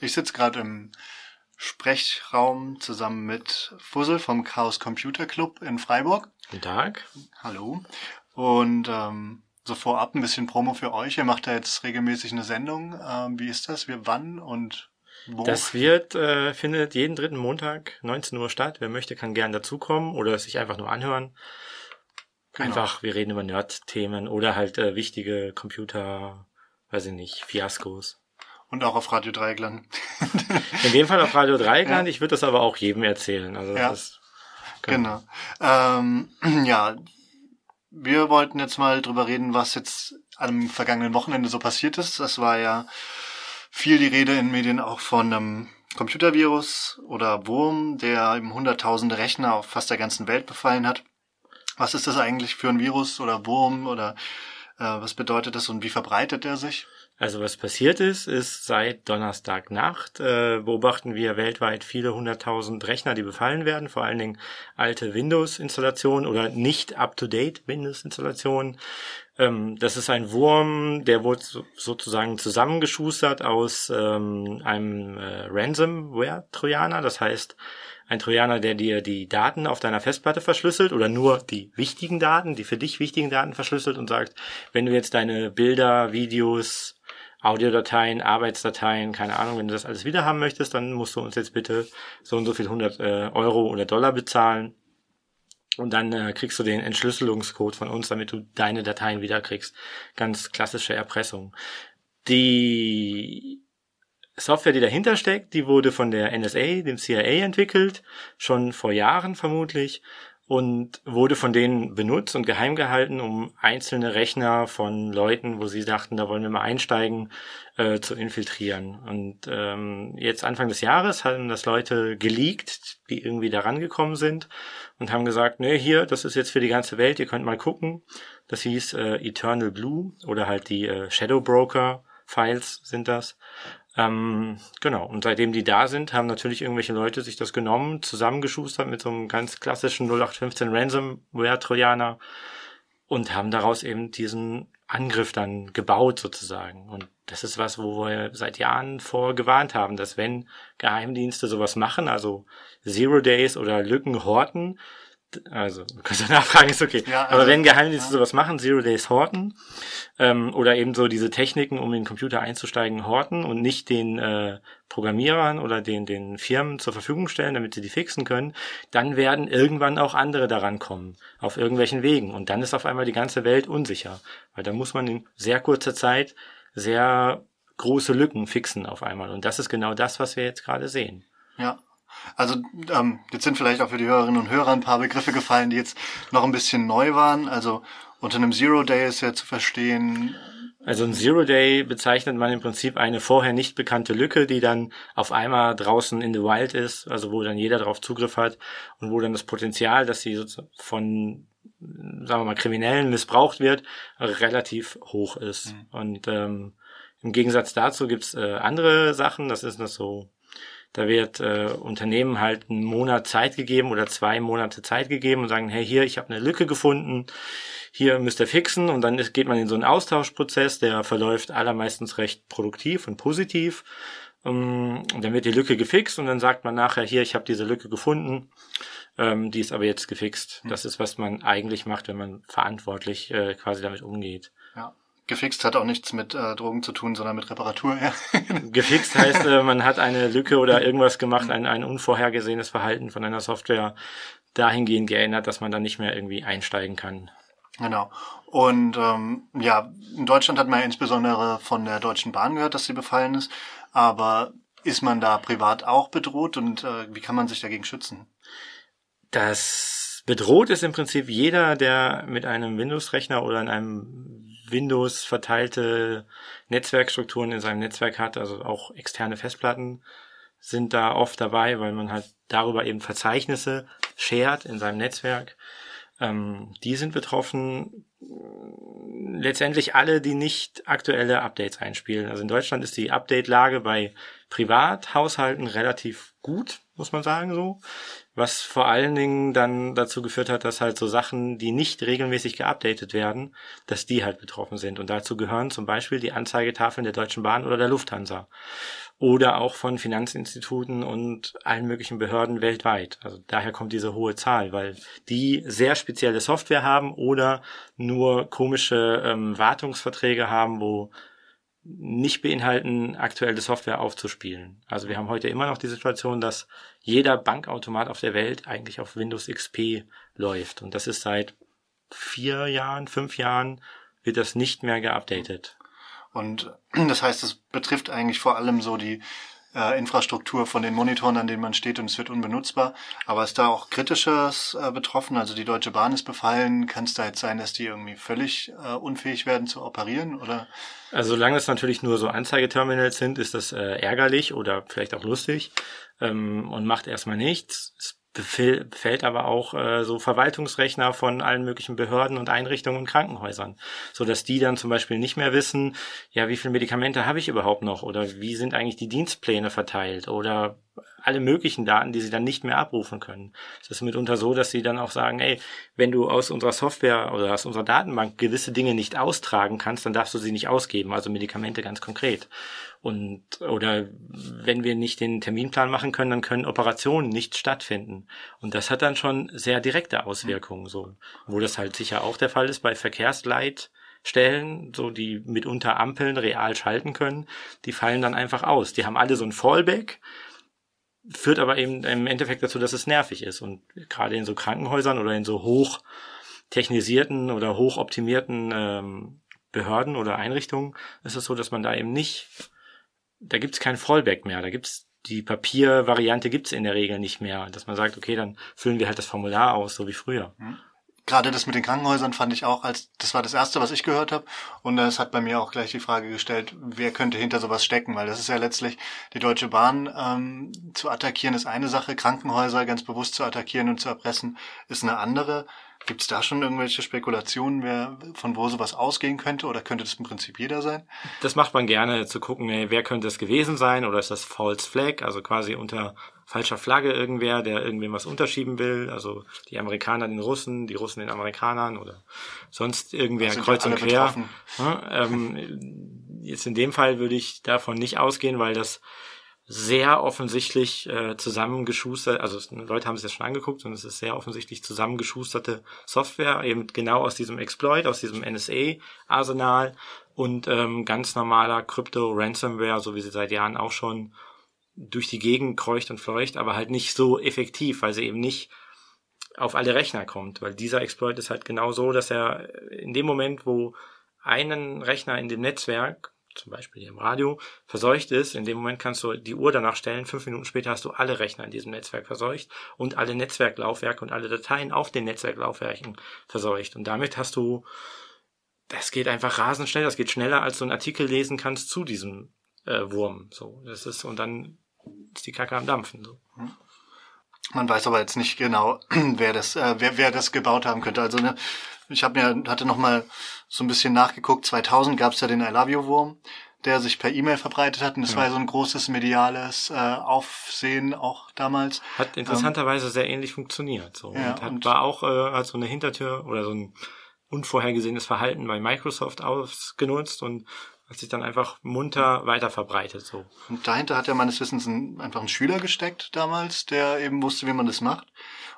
Ich sitze gerade im Sprechraum zusammen mit Fussel vom Chaos Computer Club in Freiburg. Guten Tag. Hallo. Und ähm, so vorab ein bisschen Promo für euch. Ihr macht da jetzt regelmäßig eine Sendung. Ähm, wie ist das? Wir wann und wo? Das wird, äh, findet jeden dritten Montag 19 Uhr statt. Wer möchte, kann gern dazukommen oder sich einfach nur anhören. Genau. Einfach, wir reden über Nerd-Themen oder halt äh, wichtige Computer, weiß ich nicht, Fiaskos. Und auch auf Radio Dreieckland. In dem Fall auf Radio Dreieckland, ich würde das aber auch jedem erzählen. Also das Ja. ist, Genau. Ähm, ja, wir wollten jetzt mal drüber reden, was jetzt am vergangenen Wochenende so passiert ist. Das war ja viel die Rede in Medien auch von einem Computervirus oder Wurm, der eben hunderttausende Rechner auf fast der ganzen Welt befallen hat. Was ist das eigentlich für ein Virus oder Wurm oder äh, was bedeutet das und wie verbreitet er sich? Also was passiert ist, ist seit Donnerstagnacht äh, beobachten wir weltweit viele hunderttausend Rechner, die befallen werden, vor allen Dingen alte Windows-Installationen oder nicht up-to-date Windows-Installationen. Ähm, das ist ein Wurm, der wurde so, sozusagen zusammengeschustert aus ähm, einem äh, Ransomware-Trojaner, das heißt ein Trojaner, der dir die Daten auf deiner Festplatte verschlüsselt oder nur die wichtigen Daten, die für dich wichtigen Daten verschlüsselt und sagt, wenn du jetzt deine Bilder, Videos, Audiodateien, Arbeitsdateien, keine Ahnung, wenn du das alles wieder haben möchtest, dann musst du uns jetzt bitte so und so viel 100 äh, Euro oder Dollar bezahlen. Und dann äh, kriegst du den Entschlüsselungscode von uns, damit du deine Dateien wieder kriegst. Ganz klassische Erpressung. Die Software, die dahinter steckt, die wurde von der NSA, dem CIA entwickelt, schon vor Jahren vermutlich, und wurde von denen benutzt und geheim gehalten, um einzelne Rechner von Leuten, wo sie dachten, da wollen wir mal einsteigen, äh, zu infiltrieren. Und ähm, jetzt Anfang des Jahres haben das Leute geleakt, die irgendwie da rangekommen sind und haben gesagt, nee, hier, das ist jetzt für die ganze Welt, ihr könnt mal gucken. Das hieß äh, Eternal Blue oder halt die äh, Shadow Broker Files sind das. Ähm, genau, und seitdem die da sind, haben natürlich irgendwelche Leute sich das genommen, zusammengeschustert mit so einem ganz klassischen 0815 Ransomware-Trojaner und haben daraus eben diesen Angriff dann gebaut sozusagen. Und das ist was, wo wir seit Jahren vor gewarnt haben, dass wenn Geheimdienste sowas machen, also Zero Days oder Lücken horten, also kannst du nachfragen, ist okay. Ja, Aber also, wenn Geheimdienste ja. sowas machen, Zero Days horten, ähm, oder eben so diese Techniken, um in den Computer einzusteigen, horten und nicht den äh, Programmierern oder den, den Firmen zur Verfügung stellen, damit sie die fixen können, dann werden irgendwann auch andere daran kommen, auf irgendwelchen Wegen. Und dann ist auf einmal die ganze Welt unsicher, weil da muss man in sehr kurzer Zeit sehr große Lücken fixen auf einmal. Und das ist genau das, was wir jetzt gerade sehen. Ja. Also ähm, jetzt sind vielleicht auch für die Hörerinnen und Hörer ein paar Begriffe gefallen, die jetzt noch ein bisschen neu waren. Also unter einem Zero Day ist ja zu verstehen, Also ein Zero Day bezeichnet man im Prinzip eine vorher nicht bekannte Lücke, die dann auf einmal draußen in the wild ist, also wo dann jeder darauf Zugriff hat und wo dann das Potenzial, dass sie von, sagen wir mal, Kriminellen missbraucht wird, relativ hoch ist. Und ähm, im Gegensatz dazu gibt's äh, andere Sachen, das ist noch so, da wird äh, Unternehmen halt einen Monat Zeit gegeben oder zwei Monate Zeit gegeben und sagen, hey, hier, ich habe eine Lücke gefunden, hier müsst ihr fixen und dann ist, geht man in so einen Austauschprozess, der verläuft allermeistens recht produktiv und positiv. Ähm, Und dann wird die Lücke gefixt und dann sagt man nachher, hier, ich habe diese Lücke gefunden, ähm, die ist aber jetzt gefixt. Das ist, was man eigentlich macht, wenn man verantwortlich äh, quasi damit umgeht. Gefixt hat auch nichts mit äh, Drogen zu tun, sondern mit Reparatur. Ja. Gefixt heißt, äh, man hat eine Lücke oder irgendwas gemacht, ein, ein unvorhergesehenes Verhalten von einer Software dahingehend geändert, dass man dann nicht mehr irgendwie einsteigen kann. Genau. Und ähm, ja, in Deutschland hat man ja insbesondere von der Deutschen Bahn gehört, dass sie befallen ist. Aber ist man da privat auch bedroht und äh, wie kann man sich dagegen schützen? Das bedroht ist im Prinzip jeder, der mit einem Windows-Rechner oder in einem Windows verteilte Netzwerkstrukturen in seinem Netzwerk hat, also auch externe Festplatten sind da oft dabei, weil man halt darüber eben Verzeichnisse shared in seinem Netzwerk. Ähm, die sind betroffen. Letztendlich alle, die nicht aktuelle Updates einspielen. Also in Deutschland ist die Update-Lage bei Privathaushalten relativ gut. Muss man sagen, so. Was vor allen Dingen dann dazu geführt hat, dass halt so Sachen, die nicht regelmäßig geupdatet werden, dass die halt betroffen sind. Und dazu gehören zum Beispiel die Anzeigetafeln der Deutschen Bahn oder der Lufthansa. Oder auch von Finanzinstituten und allen möglichen Behörden weltweit. Also daher kommt diese hohe Zahl, weil die sehr spezielle Software haben oder nur komische ähm, Wartungsverträge haben, wo nicht beinhalten, aktuelle Software aufzuspielen. Also wir haben heute immer noch die Situation, dass jeder Bankautomat auf der Welt eigentlich auf Windows XP läuft. Und das ist seit vier Jahren, fünf Jahren wird das nicht mehr geupdatet. Und das heißt, es betrifft eigentlich vor allem so die äh, Infrastruktur von den Monitoren, an denen man steht und es wird unbenutzbar. Aber ist da auch Kritisches äh, betroffen? Also die Deutsche Bahn ist befallen. Kann es da jetzt sein, dass die irgendwie völlig äh, unfähig werden zu operieren? Oder? Also solange es natürlich nur so Anzeigeterminals sind, ist das äh, ärgerlich oder vielleicht auch lustig ähm, und macht erstmal nichts. Es befällt aber auch äh, so Verwaltungsrechner von allen möglichen Behörden und Einrichtungen und Krankenhäusern, so dass die dann zum Beispiel nicht mehr wissen, ja, wie viele Medikamente habe ich überhaupt noch oder wie sind eigentlich die Dienstpläne verteilt oder alle möglichen Daten, die sie dann nicht mehr abrufen können. Es ist mitunter so, dass sie dann auch sagen, ey, wenn du aus unserer Software oder aus unserer Datenbank gewisse Dinge nicht austragen kannst, dann darfst du sie nicht ausgeben, also Medikamente ganz konkret. Und oder wenn wir nicht den Terminplan machen können, dann können Operationen nicht stattfinden. Und das hat dann schon sehr direkte Auswirkungen, so, wo das halt sicher auch der Fall ist bei Verkehrsleitstellen, so die mitunter Ampeln real schalten können, die fallen dann einfach aus. Die haben alle so ein Fallback, führt aber eben im Endeffekt dazu, dass es nervig ist. Und gerade in so Krankenhäusern oder in so hoch technisierten oder hochoptimierten ähm, Behörden oder Einrichtungen ist es so, dass man da eben nicht, da gibt's kein Fallback mehr, da gibt's die Papiervariante gibt's in der Regel nicht mehr, dass man sagt, okay, dann füllen wir halt das Formular aus, so wie früher. Gerade das mit den Krankenhäusern fand ich auch als das war das erste, was ich gehört habe und das hat bei mir auch gleich die Frage gestellt, wer könnte hinter sowas stecken, weil das ist ja letztlich die Deutsche Bahn ähm, zu attackieren ist eine Sache, Krankenhäuser ganz bewusst zu attackieren und zu erpressen ist eine andere. Gibt es da schon irgendwelche Spekulationen, wer von wo sowas ausgehen könnte? Oder könnte das im Prinzip jeder sein? Das macht man gerne zu gucken, wer könnte es gewesen sein? Oder ist das False Flag, also quasi unter falscher Flagge irgendwer, der irgendwem was unterschieben will. Also die Amerikaner den Russen, die Russen den Amerikanern oder sonst irgendwer kreuz und quer. Ja, ähm, jetzt in dem Fall würde ich davon nicht ausgehen, weil das sehr offensichtlich äh, zusammengeschustert, also Leute haben es ja schon angeguckt und es ist sehr offensichtlich zusammengeschusterte Software, eben genau aus diesem Exploit, aus diesem NSA-Arsenal und ähm, ganz normaler Crypto-Ransomware, so wie sie seit Jahren auch schon durch die Gegend kreucht und fleucht, aber halt nicht so effektiv, weil sie eben nicht auf alle Rechner kommt, weil dieser Exploit ist halt genau so, dass er in dem Moment, wo einen Rechner in dem Netzwerk, zum Beispiel hier im Radio, verseucht ist, in dem Moment kannst du die Uhr danach stellen, fünf Minuten später hast du alle Rechner in diesem Netzwerk verseucht und alle Netzwerklaufwerke und alle Dateien auf den Netzwerklaufwerken verseucht. Und damit hast du, das geht einfach rasend schnell, das geht schneller, als du einen Artikel lesen kannst zu diesem äh, Wurm. So, das ist, und dann ist die Kacke am Dampfen. So. Man weiß aber jetzt nicht genau, wer das, äh, wer, wer das gebaut haben könnte. Also ne, ich habe mir hatte noch mal so ein bisschen nachgeguckt. 2000 gab es ja den I Love You Wurm, der sich per E-Mail verbreitet hat. Und das ja. war so ein großes mediales äh, Aufsehen auch damals. Hat interessanterweise ähm, sehr ähnlich funktioniert. So. Ja, und, hat, und war auch äh, als so eine Hintertür oder so ein unvorhergesehenes Verhalten bei Microsoft ausgenutzt und hat sich dann einfach munter weiter verbreitet. So. Und dahinter hat ja meines Wissens ein, einfach ein Schüler gesteckt damals, der eben wusste, wie man das macht.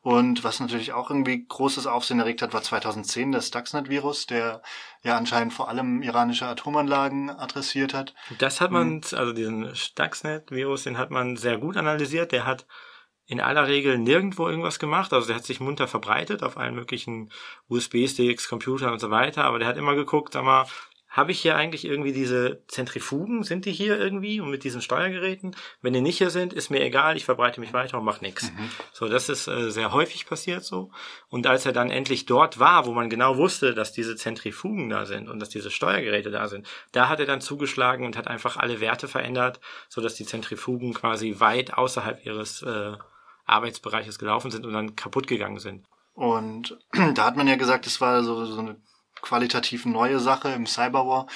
Und was natürlich auch irgendwie großes Aufsehen erregt hat, war 2010 das Stuxnet-Virus, der ja anscheinend vor allem iranische Atomanlagen adressiert hat. Das hat man, hm. also diesen Stuxnet-Virus, den hat man sehr gut analysiert. Der hat in aller Regel nirgendwo irgendwas gemacht. Also der hat sich munter verbreitet auf allen möglichen USB-Sticks, Computern und so weiter. Aber der hat immer geguckt, sag mal, habe ich hier eigentlich irgendwie diese Zentrifugen? Sind die hier irgendwie und mit diesen Steuergeräten? Wenn die nicht hier sind, ist mir egal, ich verbreite mich weiter und mache nichts. Mhm. So, das ist äh, sehr häufig passiert so. Und als er dann endlich dort war, wo man genau wusste, dass diese Zentrifugen da sind und dass diese Steuergeräte da sind, da hat er dann zugeschlagen und hat einfach alle Werte verändert, so dass die Zentrifugen quasi weit außerhalb ihres äh, Arbeitsbereiches gelaufen sind und dann kaputt gegangen sind. Und da hat man ja gesagt, es war so, so eine qualitativ neue Sache im Cyberwar.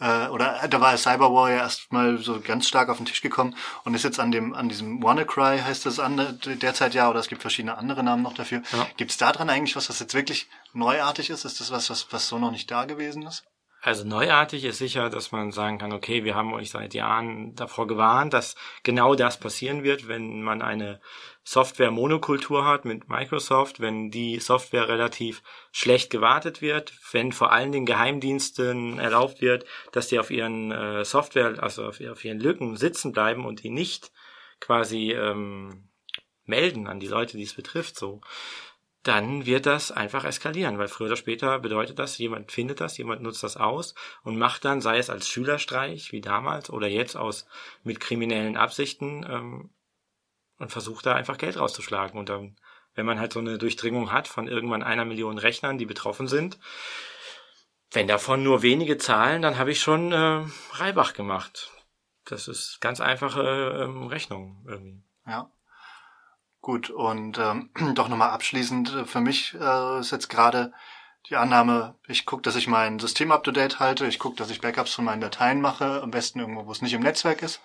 Äh, oder da war Cyberwar ja erstmal so ganz stark auf den Tisch gekommen und ist jetzt an dem an diesem WannaCry heißt das an derzeit ja oder es gibt verschiedene andere Namen noch dafür. Ja. Gibt es da dran eigentlich was, was jetzt wirklich neuartig ist? Ist das was, was, was so noch nicht da gewesen ist? Also neuartig ist sicher, dass man sagen kann, okay, wir haben euch seit Jahren davor gewarnt, dass genau das passieren wird, wenn man eine Software-Monokultur hat mit Microsoft, wenn die Software relativ schlecht gewartet wird, wenn vor allen Dingen Geheimdiensten erlaubt wird, dass die auf ihren äh, Software, also auf, auf, ihren Lücken sitzen bleiben und die nicht quasi ähm, melden an die Leute, die es betrifft, so dann wird das einfach eskalieren, weil früher oder später bedeutet das, jemand findet das, jemand nutzt das aus und macht dann, sei es als Schülerstreich wie damals oder jetzt aus mit kriminellen Absichten ähm, und versucht da einfach Geld rauszuschlagen. Und dann, wenn man halt so eine Durchdringung hat von irgendwann einer Million Rechnern, die betroffen sind, wenn davon nur wenige zahlen, dann habe ich schon äh, Reibach gemacht. Das ist ganz einfache ähm, Rechnung irgendwie. Ja. Gut, und ähm, doch nochmal abschließend, äh, für mich äh, ist jetzt gerade die Annahme, ich gucke, dass ich mein System up-to-date halte, ich gucke, dass ich Backups von meinen Dateien mache, am besten irgendwo, wo es nicht im Netzwerk ist.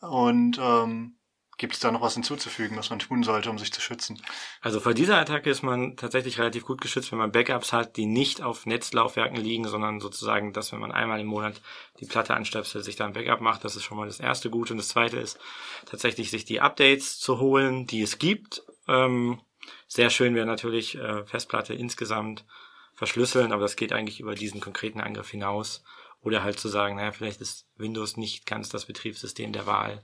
Und ähm, Gibt es da noch was hinzuzufügen, was man tun sollte, um sich zu schützen? Also vor dieser Attacke ist man tatsächlich relativ gut geschützt, wenn man Backups hat, die nicht auf Netzlaufwerken liegen, sondern sozusagen, dass wenn man einmal im Monat die Platte anstöpselt, sich da ein Backup macht. Das ist schon mal das erste Gut. Und das zweite ist tatsächlich, sich die Updates zu holen, die es gibt. Ähm, sehr schön wäre natürlich äh, Festplatte insgesamt verschlüsseln, aber das geht eigentlich über diesen konkreten Angriff hinaus. Oder halt zu sagen, naja, vielleicht ist Windows nicht ganz das Betriebssystem der Wahl